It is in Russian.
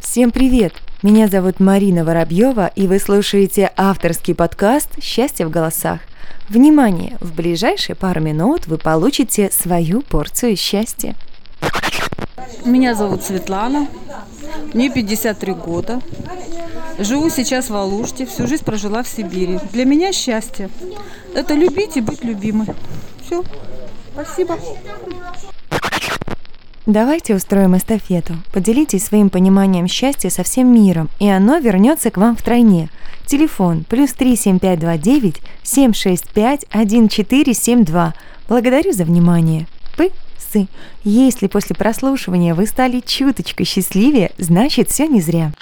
Всем привет! Меня зовут Марина Воробьева, и вы слушаете авторский подкаст «Счастье в голосах». Внимание! В ближайшие пару минут вы получите свою порцию счастья. Меня зовут Светлана, мне 53 года. Живу сейчас в Алуште, всю жизнь прожила в Сибири. Для меня счастье – это любить и быть любимой. Все, спасибо. Давайте устроим эстафету. Поделитесь своим пониманием счастья со всем миром, и оно вернется к вам втройне. Телефон плюс 37529 765 1472. Благодарю за внимание. Пы сы. Если после прослушивания вы стали чуточку счастливее, значит все не зря.